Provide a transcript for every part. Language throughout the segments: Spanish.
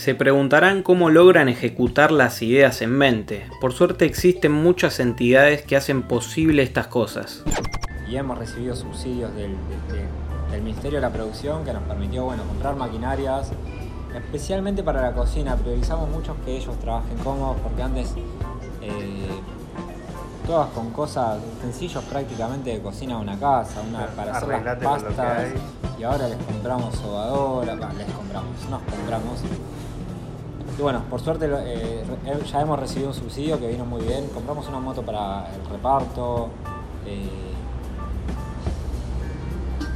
Se preguntarán cómo logran ejecutar las ideas en mente. Por suerte existen muchas entidades que hacen posible estas cosas. Y hemos recibido subsidios del, Ministerio de la Producción que nos permitió bueno, comprar maquinarias, especialmente para la cocina. Priorizamos mucho que ellos trabajen cómodos porque antes eh, todas con cosas, sencillos prácticamente de cocina de una casa, una para hacer las pastas. Y ahora les compramos sobadora, les compramos, nos compramos. Y bueno, por suerte eh, ya hemos recibido un subsidio que vino muy bien. Compramos una moto para el reparto. Eh,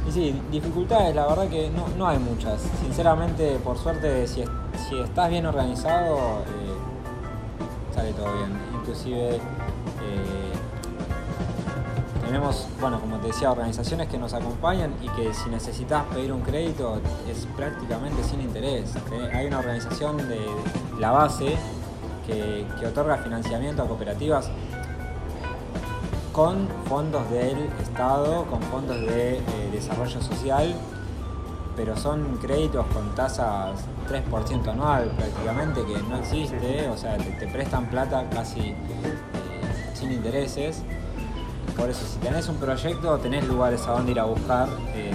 y sí, dificultades, la verdad que no, hay muchas. Sinceramente, por suerte, si, si estás bien organizado, eh, sale todo bien. Inclusive tenemos, bueno, como te decía, organizaciones que nos acompañan y que si necesitas pedir un crédito es prácticamente sin interés. Hay una organización de la base que, otorga financiamiento a cooperativas con fondos del Estado, con fondos de eh, desarrollo social, pero son créditos con tasas 3% anual prácticamente, que no existe, o sea, te, prestan plata casi eh, sin intereses por eso, si tenés un proyecto, tenés lugares a donde ir a buscar eh,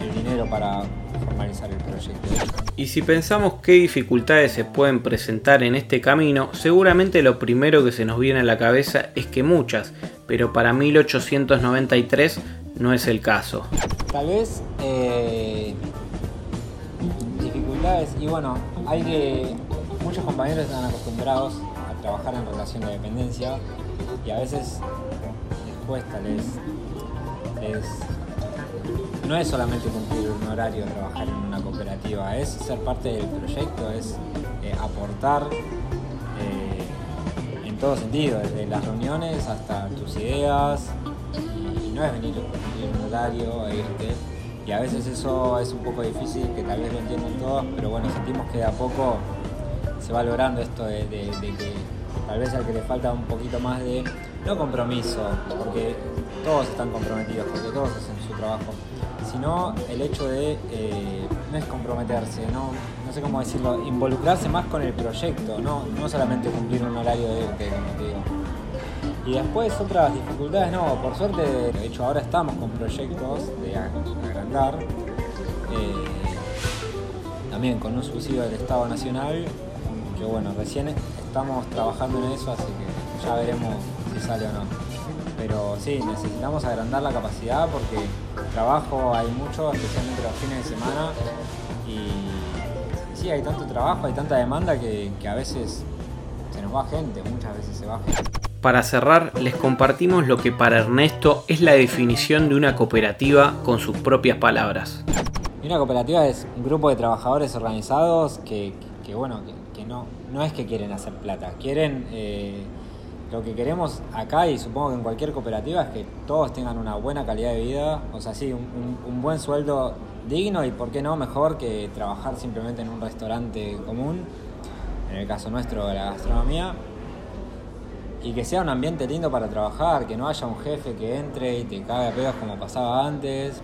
el dinero para formalizar el proyecto. Y si pensamos qué dificultades se pueden presentar en este camino, seguramente lo primero que se nos viene a la cabeza es que muchas, pero para 1893 no es el caso. Tal vez eh, dificultades, y bueno, hay que. Muchos compañeros están acostumbrados a trabajar en relación de dependencia y a veces les cuesta, les, no es solamente cumplir un horario, trabajar en una cooperativa, es ser parte del proyecto, es eh, aportar eh, en todo sentido, desde las reuniones hasta tus ideas, y, no es venir cumplir un horario e irte. Y a veces eso es un poco difícil, que tal vez lo entienden todos, pero bueno, sentimos que de a poco se va logrando esto de que tal vez al que le falta un poquito más de, no compromiso, porque todos están comprometidos, porque todos hacen su trabajo, sino el hecho de, eh, no es comprometerse, no, no sé cómo decirlo, involucrarse más con el proyecto, no, no solamente cumplir un horario de irte, como digo. Y después otras dificultades, no, por suerte, de hecho ahora estamos con proyectos de agrandar, eh, también con un subsidio del Estado Nacional, que bueno, recién estamos trabajando en eso, así que ya veremos si sale o no. Pero sí, necesitamos agrandar la capacidad porque trabajo hay mucho, especialmente los fines de semana. Y sí, hay tanto trabajo, hay tanta demanda que, a veces se nos va gente, muchas veces se va gente. Para cerrar, les compartimos lo que para Ernesto es la definición de una cooperativa con sus propias palabras. Una cooperativa es un grupo de trabajadores organizados que, que bueno, que, no, no es que quieren hacer plata, quieren, eh, lo que queremos acá y supongo que en cualquier cooperativa es que todos tengan una buena calidad de vida, o sea, sí, un, buen sueldo digno y por qué no mejor que trabajar simplemente en un restaurante común, en el caso nuestro la gastronomía, y que sea un ambiente lindo para trabajar, que no haya un jefe que entre y te cague a pedos como pasaba antes.